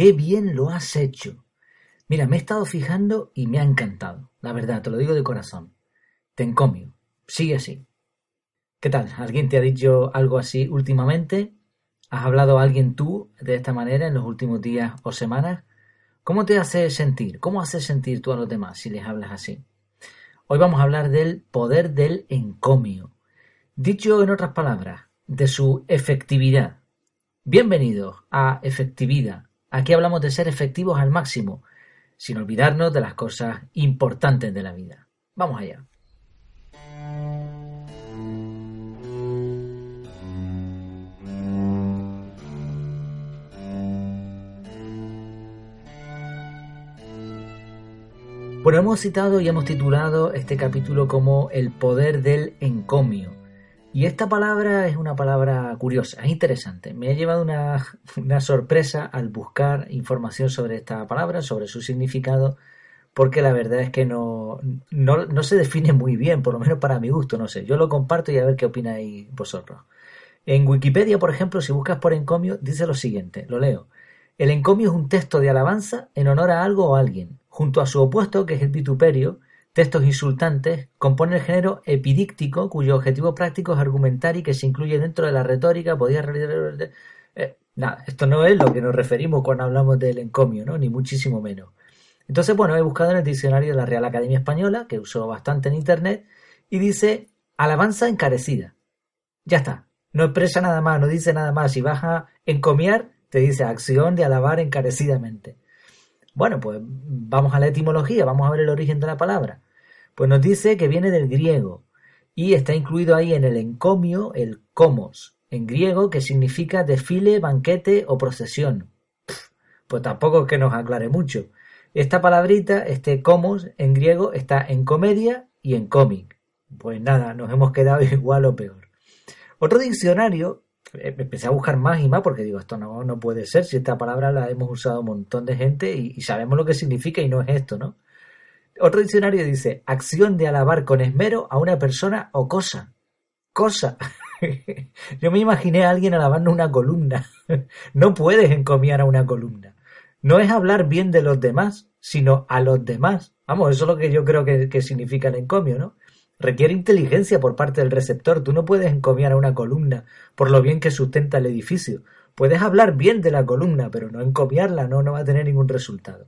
Qué bien lo has hecho. Mira, me he estado fijando y me ha encantado. La verdad, te lo digo de corazón. Te encomio. Sigue así. ¿Qué tal? ¿Alguien te ha dicho algo así últimamente? ¿Has hablado a alguien tú de esta manera en los últimos días o semanas? ¿Cómo te hace sentir? ¿Cómo haces sentir tú a los demás si les hablas así? Hoy vamos a hablar del poder del encomio. Dicho en otras palabras, de su efectividad. Bienvenidos a Efectividad Aquí hablamos de ser efectivos al máximo, sin olvidarnos de las cosas importantes de la vida. Vamos allá. Bueno, hemos citado y hemos titulado este capítulo como El poder del encomio. Y esta palabra es una palabra curiosa, es interesante. Me ha llevado una, sorpresa al buscar información sobre esta palabra, sobre su significado, porque la verdad es que no, no, se define muy bien, por lo menos para mi gusto, no sé. Yo lo comparto y a ver qué opináis vosotros. En Wikipedia, por ejemplo, si buscas por encomio, dice lo siguiente, lo leo. El encomio es un texto de alabanza en honor a algo o a alguien, junto a su opuesto, que es el vituperio, Textos insultantes componen el género epidíctico, cuyo objetivo práctico es argumentar y que se incluye dentro de la retórica. Podía. Eh, nada, esto no es lo que nos referimos cuando hablamos del encomio, ¿no? Ni muchísimo menos. Entonces, bueno, he buscado en el diccionario de la Real Academia Española, que uso bastante en internet, y dice alabanza encarecida. Ya está. No expresa nada más, no dice nada más. Si vas a encomiar, te dice acción de alabar encarecidamente. Bueno, pues vamos a la etimología, vamos a ver el origen de la palabra. Pues nos dice que viene del griego y está incluido ahí en el encomio el comos, en griego que significa desfile, banquete o procesión. pues tampoco es que nos aclare mucho. Esta palabrita, este comos en griego, está en comedia y en cómic. Pues nada, nos hemos quedado igual o peor. Otro diccionario empecé a buscar más y más porque digo, esto no, no puede ser, si esta palabra la hemos usado un montón de gente y, sabemos lo que significa y no es esto, ¿no? Otro diccionario dice, acción de alabar con esmero a una persona o cosa. Cosa. Yo me imaginé a alguien alabando una columna. no puedes encomiar a una columna. No es hablar bien de los demás, sino a los demás. Vamos, eso es lo que yo creo que, que significa el encomio, ¿no? Requiere inteligencia por parte del receptor. Tú no puedes encomiar a una columna por lo bien que sustenta el edificio. Puedes hablar bien de la columna, pero no encomiarla, no, no va a tener ningún resultado.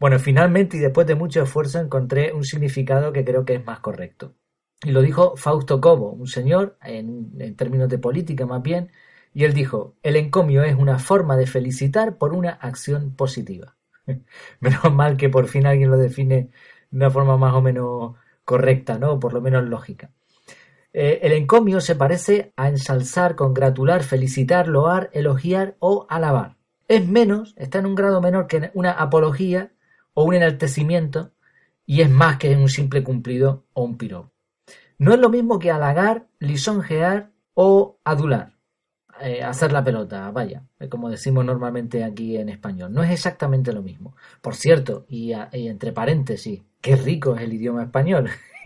Bueno, finalmente y después de mucho esfuerzo encontré un significado que creo que es más correcto. Y lo dijo Fausto Cobo, un señor, en, en términos de política más bien, y él dijo, el encomio es una forma de felicitar por una acción positiva. Menos mal que por fin alguien lo define de una forma más o menos correcta, ¿no? Por lo menos lógica. Eh, el encomio se parece a ensalzar, congratular, felicitar, loar, elogiar o alabar. Es menos, está en un grado menor que una apología o un enaltecimiento y es más que un simple cumplido o un piropo. No es lo mismo que halagar, lisonjear o adular. Eh, hacer la pelota, vaya, como decimos normalmente aquí en español. No es exactamente lo mismo. Por cierto, y, entre paréntesis, qué rico es el idioma español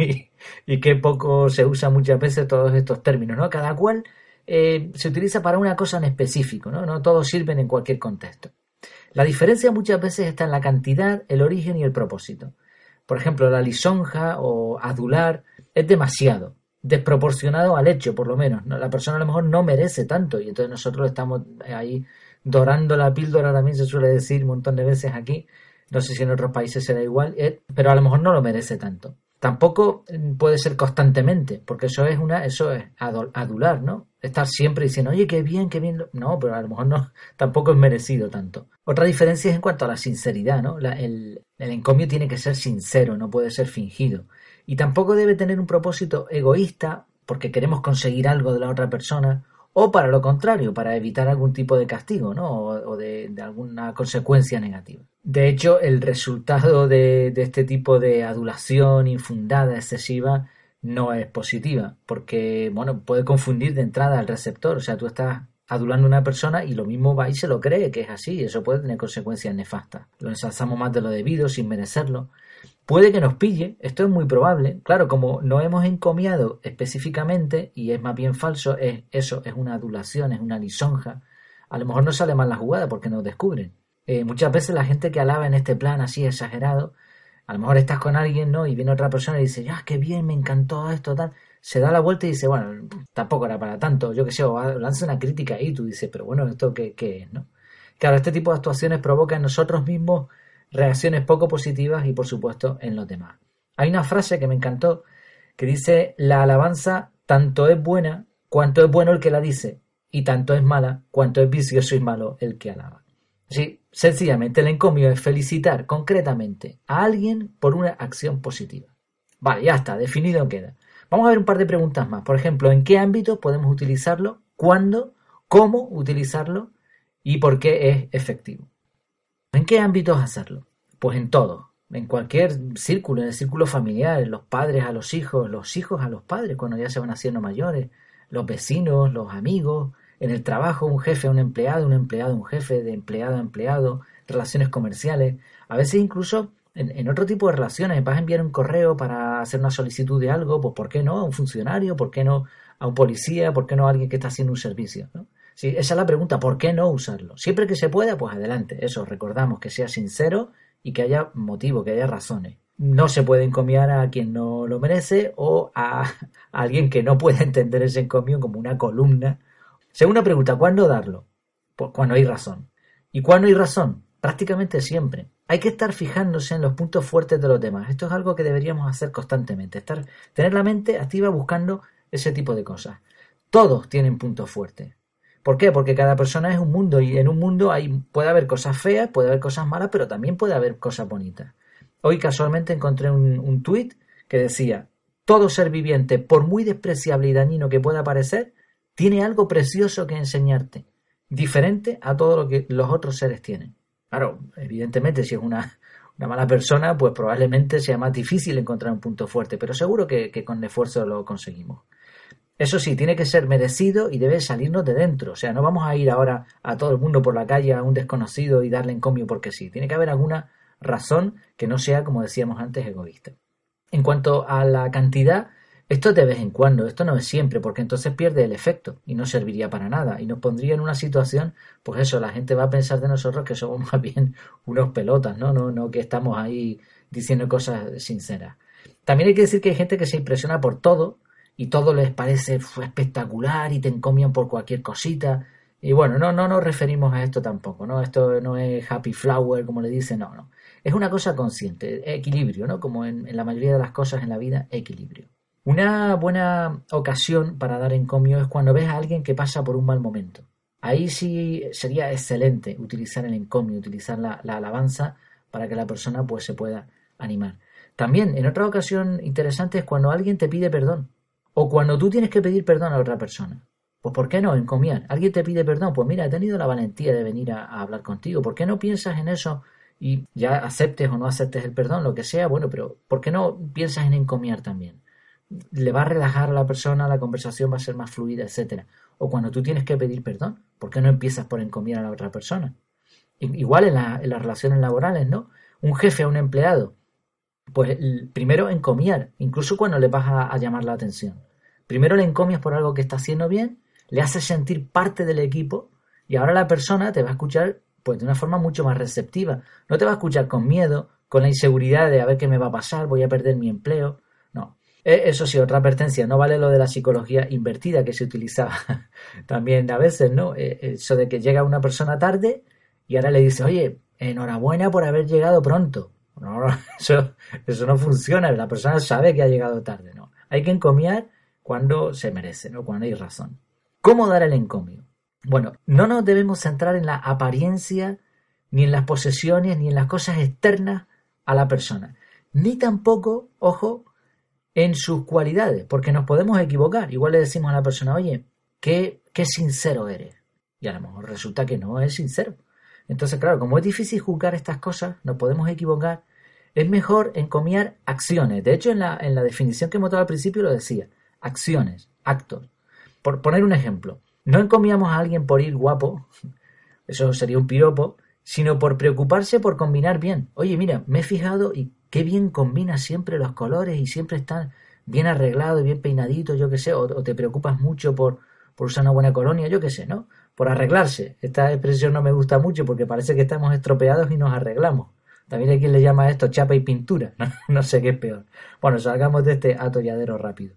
y, qué poco se usa muchas veces todos estos términos, ¿no? Cada cual eh, se utiliza para una cosa en específico, ¿no? No todos sirven en cualquier contexto. La diferencia muchas veces está en la cantidad, el origen y el propósito. Por ejemplo, la lisonja o adular es demasiado desproporcionado al hecho, por lo menos. La persona a lo mejor no merece tanto y entonces nosotros estamos ahí dorando la píldora, también se suele decir un montón de veces aquí. No sé si en otros países será igual, eh, pero a lo mejor no lo merece tanto. Tampoco puede ser constantemente, porque eso es una, eso es adular, ¿no? Estar siempre diciendo, oye, qué bien, qué bien. No, pero a lo mejor no, tampoco es merecido tanto. Otra diferencia es en cuanto a la sinceridad, ¿no? el, el encomio tiene que ser sincero, no puede ser fingido. Y tampoco debe tener un propósito egoísta porque queremos conseguir algo de la otra persona o para lo contrario, para evitar algún tipo de castigo ¿no? o, de, alguna consecuencia negativa. De hecho, el resultado de, de, este tipo de adulación infundada, excesiva, no es positiva, porque bueno, puede confundir de entrada al receptor, o sea, tú estás adulando a una persona y lo mismo va y se lo cree que es así, eso puede tener consecuencias nefastas. Lo ensalzamos más de lo debido sin merecerlo. Puede que nos pille, esto es muy probable. Claro, como no hemos encomiado específicamente, y es más bien falso, es eso, es una adulación, es una lisonja. A lo mejor no sale mal la jugada porque nos descubren. Eh, muchas veces la gente que alaba en este plan así exagerado, a lo mejor estás con alguien, ¿no? Y viene otra persona y dice, ya, qué bien, me encantó esto, tal. Se da la vuelta y dice, bueno, tampoco era para tanto, yo qué sé, o lanza una crítica ahí, tú dices, pero bueno, ¿esto qué, qué es, no? Claro, este tipo de actuaciones provoca en nosotros mismos reacciones poco positivas y por supuesto en los demás. Hay una frase que me encantó que dice, la alabanza tanto es buena cuanto es bueno el que la dice y tanto es mala cuanto es vicioso y malo el que alaba. Sí, sencillamente el encomio es felicitar concretamente a alguien por una acción positiva. Vale, ya está, definido queda. Vamos a ver un par de preguntas más. Por ejemplo, ¿en qué ámbito podemos utilizarlo? ¿Cuándo? ¿Cómo utilizarlo? ¿Y por qué es efectivo? ¿En qué ámbitos hacerlo? Pues en todo, en cualquier círculo, en el círculo familiar, los padres a los hijos, los hijos a los padres cuando ya se van haciendo mayores, los vecinos, los amigos, en el trabajo, un jefe a un empleado, un empleado a un jefe, de empleado a empleado, relaciones comerciales, a veces incluso en, otro tipo de relaciones, vas a enviar un correo para hacer una solicitud de algo, pues ¿por qué no a un funcionario? ¿Por qué no a un policía? ¿Por qué no a alguien que está haciendo un servicio? ¿no? Sí, esa es la pregunta, ¿por qué no usarlo? Siempre que se pueda, pues adelante. Eso, recordamos que sea sincero y que haya motivo, que haya razones. No se puede encomiar a quien no lo merece o a, alguien que no puede entender ese encomio como una columna. Segunda pregunta, ¿cuándo darlo? Pues cuando hay razón. ¿Y cuándo hay razón? Prácticamente siempre. Hay que estar fijándose en los puntos fuertes de los demás. Esto es algo que deberíamos hacer constantemente. Estar, tener la mente activa buscando ese tipo de cosas. Todos tienen puntos fuertes. ¿Por qué? Porque cada persona es un mundo y en un mundo hay, puede haber cosas feas, puede haber cosas malas, pero también puede haber cosas bonitas. Hoy casualmente encontré un, un tuit que decía, todo ser viviente, por muy despreciable y dañino que pueda parecer, tiene algo precioso que enseñarte, diferente a todo lo que los otros seres tienen. Claro, evidentemente si es una, una mala persona, pues probablemente sea más difícil encontrar un punto fuerte, pero seguro que, que con esfuerzo lo conseguimos. Eso sí, tiene que ser merecido y debe salirnos de dentro. O sea, no vamos a ir ahora a todo el mundo por la calle, a un desconocido y darle encomio porque sí. Tiene que haber alguna razón que no sea, como decíamos antes, egoísta. En cuanto a la cantidad, esto es de vez en cuando, esto no es siempre, porque entonces pierde el efecto y no serviría para nada y nos pondría en una situación, pues eso, la gente va a pensar de nosotros que somos más bien unos pelotas, ¿no? No, no que estamos ahí diciendo cosas sinceras. También hay que decir que hay gente que se impresiona por todo y todo les parece espectacular y te encomian por cualquier cosita. Y bueno, no, no nos referimos a esto tampoco, ¿no? Esto no es happy flower, como le dicen, no, no. Es una cosa consciente, equilibrio, ¿no? Como en, en la mayoría de las cosas en la vida, equilibrio. Una buena ocasión para dar encomio es cuando ves a alguien que pasa por un mal momento. Ahí sí sería excelente utilizar el encomio, utilizar la, la alabanza para que la persona pues se pueda animar. También, en otra ocasión interesante es cuando alguien te pide perdón. O cuando tú tienes que pedir perdón a otra persona. Pues ¿por qué no? Encomiar. Alguien te pide perdón. Pues mira, he tenido la valentía de venir a, hablar contigo. ¿Por qué no piensas en eso y ya aceptes o no aceptes el perdón, lo que sea? Bueno, pero ¿por qué no piensas en encomiar también? Le va a relajar a la persona, la conversación va a ser más fluida, etcétera. O cuando tú tienes que pedir perdón, ¿por qué no empiezas por encomiar a la otra persona? Igual en, en las relaciones laborales, ¿no? Un jefe a un empleado, pues primero encomiar, incluso cuando le vas a llamar la atención. Primero le encomias por algo que está haciendo bien, le haces sentir parte del equipo y ahora la persona te va a escuchar pues de una forma mucho más receptiva. No te va a escuchar con miedo, con la inseguridad de a ver qué me va a pasar, voy a perder mi empleo. No. E, eso sí, otra advertencia, no vale lo de la psicología invertida que se utilizaba también a veces, ¿no? E, eso de que llega una persona tarde y ahora le dice, oye, enhorabuena por haber llegado pronto. No, eso, eso no funciona, la persona sabe que ha llegado tarde, ¿no? Hay que encomiar cuando se merece, ¿no? cuando hay razón. ¿Cómo dar el encomio? Bueno, no nos debemos centrar en la apariencia, ni en las posesiones, ni en las cosas externas a la persona, ni tampoco, ojo, en sus cualidades, porque nos podemos equivocar. Igual le decimos a la persona, oye, qué, qué sincero eres. Y a lo mejor resulta que no es sincero. Entonces, claro, como es difícil juzgar estas cosas, nos podemos equivocar, es mejor encomiar acciones. De hecho, en la, en la definición que hemos dado al principio lo decía, acciones, actos. Por poner un ejemplo, no encomiamos a alguien por ir guapo, eso sería un piropo, sino por preocuparse por combinar bien. Oye, mira, me he fijado y qué bien combina siempre los colores y siempre están bien arreglados y bien peinaditos, yo qué sé, o, te preocupas mucho por, por usar una buena colonia, yo qué sé, ¿no? por arreglarse. Esta expresión no me gusta mucho porque parece que estamos estropeados y nos arreglamos. También hay quien le llama esto chapa y pintura. No, sé qué es peor. Bueno, salgamos de este atolladero rápido.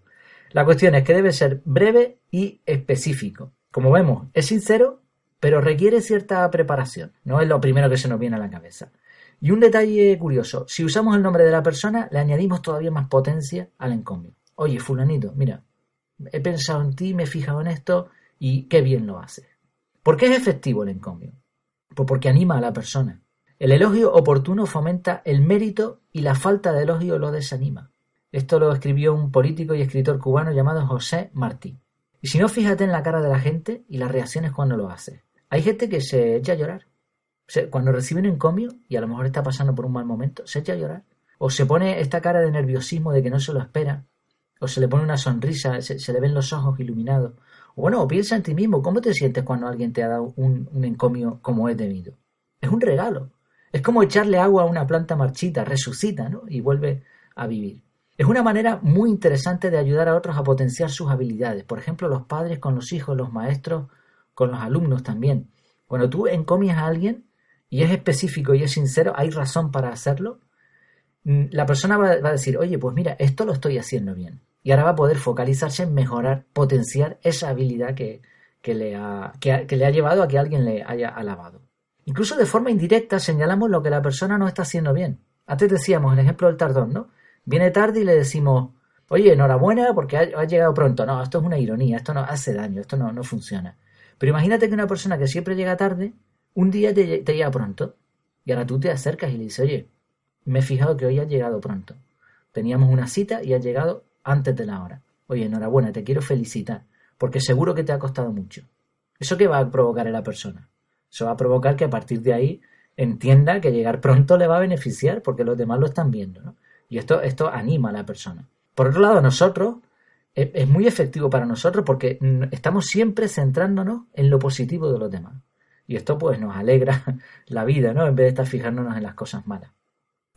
La cuestión es que debe ser breve y específico. Como vemos, es sincero, pero requiere cierta preparación. No es lo primero que se nos viene a la cabeza. Y un detalle curioso, si usamos el nombre de la persona, le añadimos todavía más potencia al encomio. Oye, fulanito, mira, he pensado en ti, me he fijado en esto y qué bien lo haces. ¿Por qué es efectivo el encomio? Pues porque anima a la persona. El elogio oportuno fomenta el mérito y la falta de elogio lo desanima. Esto lo escribió un político y escritor cubano llamado José Martí. Y si no, fíjate en la cara de la gente y las reacciones cuando lo hace. Hay gente que se echa a llorar. Cuando recibe un encomio y a lo mejor está pasando por un mal momento, se echa a llorar. O se pone esta cara de nerviosismo de que no se lo espera. O se le pone una sonrisa, se, le ven los ojos iluminados. Bueno, piensa en ti mismo, ¿cómo te sientes cuando alguien te ha dado un, encomio como es debido? Es un regalo. Es como echarle agua a una planta marchita, resucita, ¿no? Y vuelve a vivir. Es una manera muy interesante de ayudar a otros a potenciar sus habilidades. Por ejemplo, los padres con los hijos, los maestros con los alumnos también. Cuando tú encomias a alguien y es específico y es sincero, hay razón para hacerlo, mm, la persona va, a decir, oye, pues mira, esto lo estoy haciendo bien y ahora va a poder focalizarse en mejorar, potenciar esa habilidad que, le, ha, que, le ha llevado a que alguien le haya alabado. Incluso de forma indirecta señalamos lo que la persona no está haciendo bien. Antes decíamos el ejemplo del tardón, ¿no? Viene tarde y le decimos, oye, enhorabuena porque ha, llegado pronto. No, esto es una ironía, esto no hace daño, esto no, no funciona. Pero imagínate que una persona que siempre llega tarde, un día te, llega pronto. Y ahora tú te acercas y le dices, oye, me he fijado que hoy has llegado pronto. Teníamos una cita y has llegado antes de la hora. Oye, enhorabuena, te quiero felicitar, porque seguro que te ha costado mucho. ¿Eso qué va a provocar en la persona? Eso va a provocar que a partir de ahí entienda que llegar pronto le va a beneficiar, porque los demás lo están viendo, ¿no? Y esto, esto anima a la persona. Por otro lado, nosotros, es, muy efectivo para nosotros porque estamos siempre centrándonos en lo positivo de los demás. Y esto pues nos alegra la vida, ¿no? En vez de estar fijándonos en las cosas malas.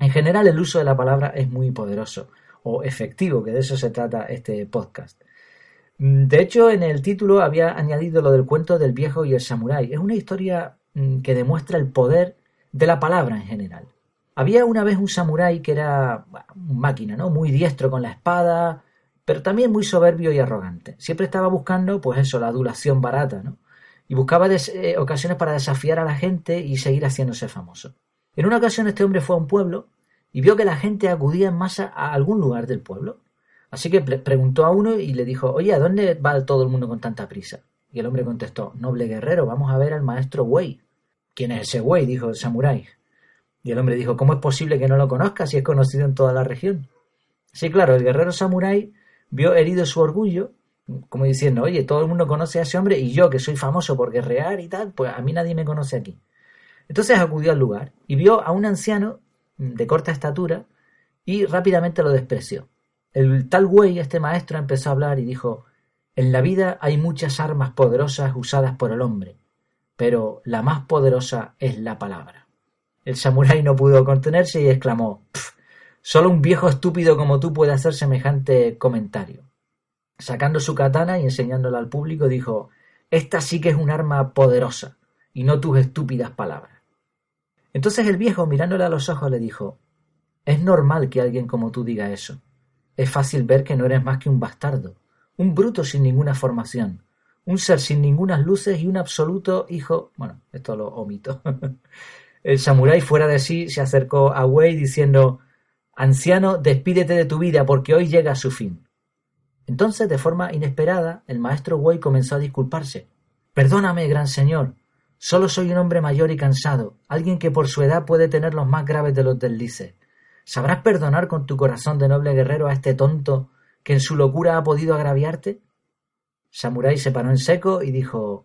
En general, el uso de la palabra es muy poderoso o efectivo, que de eso se trata este podcast. Mm, de hecho, en el título había añadido lo del cuento del viejo y el samurái. Es una historia mm, que demuestra el poder de la palabra en general. Había una vez un samurái que era máquina, ¿no? Muy diestro con la espada, pero también muy soberbio y arrogante. Siempre estaba buscando, pues eso, la adulación barata, ¿no? Y buscaba eh, ocasiones para desafiar a la gente y seguir haciéndose famoso. En una ocasión este hombre fue a un pueblo y vio que la gente acudía en masa a algún lugar del pueblo. Así que preguntó a uno y le dijo, oye, ¿a dónde va todo el mundo con tanta prisa? Y el hombre contestó, noble guerrero, vamos a ver al maestro Wei. ¿Quién es ese Wei? dijo el samurái. Y el hombre dijo, ¿cómo es posible que no lo conozca si es conocido en toda la región? Sí, claro, el guerrero samurái vio herido su orgullo, como diciendo, oye, todo el mundo conoce a ese hombre y yo, que soy famoso por guerrear y tal, pues a mí nadie me conoce aquí. Entonces acudió al lugar y vio a un anciano de corta estatura y rápidamente lo despreció. El tal güey, este maestro, empezó a hablar y dijo En la vida hay muchas armas poderosas usadas por el hombre, pero la más poderosa es la palabra. El samurái no pudo contenerse y exclamó Solo un viejo estúpido como tú puede hacer semejante comentario. Sacando su katana y enseñándola al público, dijo Esta sí que es un arma poderosa, y no tus estúpidas palabras. Entonces el viejo, mirándole a los ojos, le dijo Es normal que alguien como tú diga eso. Es fácil ver que no eres más que un bastardo, un bruto sin ninguna formación, un ser sin ninguna luces y un absoluto hijo. Bueno, esto lo omito. el samurái fuera de sí se acercó a Wei diciendo Anciano, despídete de tu vida porque hoy llega su fin. Entonces, de forma inesperada, el maestro Wei comenzó a disculparse. Perdóname, gran señor, Solo soy un hombre mayor y cansado, alguien que por su edad puede tener los más graves de los deslices. ¿Sabrás perdonar con tu corazón de noble guerrero a este tonto que en su locura ha podido agraviarte? samurái se paró en seco y dijo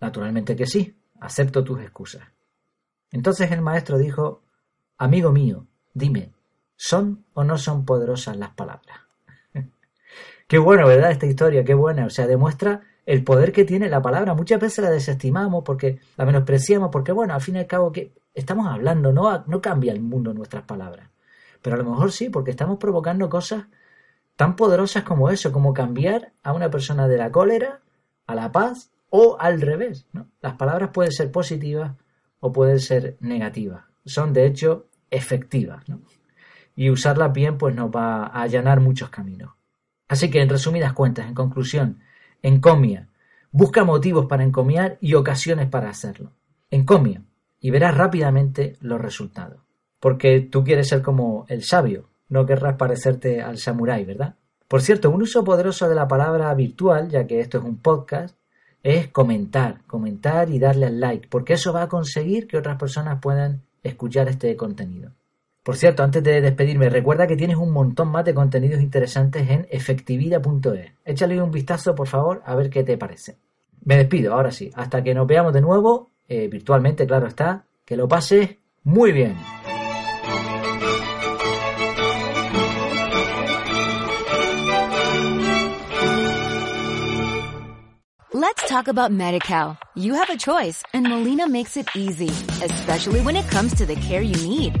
Naturalmente que sí, acepto tus excusas. Entonces el maestro dijo Amigo mío, dime, ¿son o no son poderosas las palabras? Qué bueno, ¿verdad? Esta historia, qué buena. O sea, demuestra el poder que tiene la palabra. Muchas veces la desestimamos porque la menospreciamos, porque bueno, al fin y al cabo que estamos hablando, no, no cambia el mundo nuestras palabras. Pero a lo mejor sí, porque estamos provocando cosas tan poderosas como eso, como cambiar a una persona de la cólera a la paz o al revés. Las palabras pueden ser positivas o pueden ser negativas. Son de hecho efectivas. ¿no? Y usarlas bien pues nos va a allanar muchos caminos. Así que en resumidas cuentas, en conclusión, Encomia. Busca motivos para encomiar y ocasiones para hacerlo. Encomia y verás rápidamente los resultados. Porque tú quieres ser como el sabio, no querrás parecerte al samurái, ¿verdad? Por cierto, un uso poderoso de la palabra virtual, ya que esto es un podcast, es comentar, comentar y darle al like, porque eso va a conseguir que otras personas puedan escuchar este contenido. Por cierto, antes de despedirme, recuerda que tienes un montón más de contenidos interesantes en efectividad.es. Échale un vistazo, por favor, a ver qué te parece. Me despido, ahora sí. Hasta que nos veamos de nuevo, eh, virtualmente, claro está. Que lo pases muy bien. Let's talk about MediCal. You have a choice, and Molina makes it easy, especially when it comes to the care you need.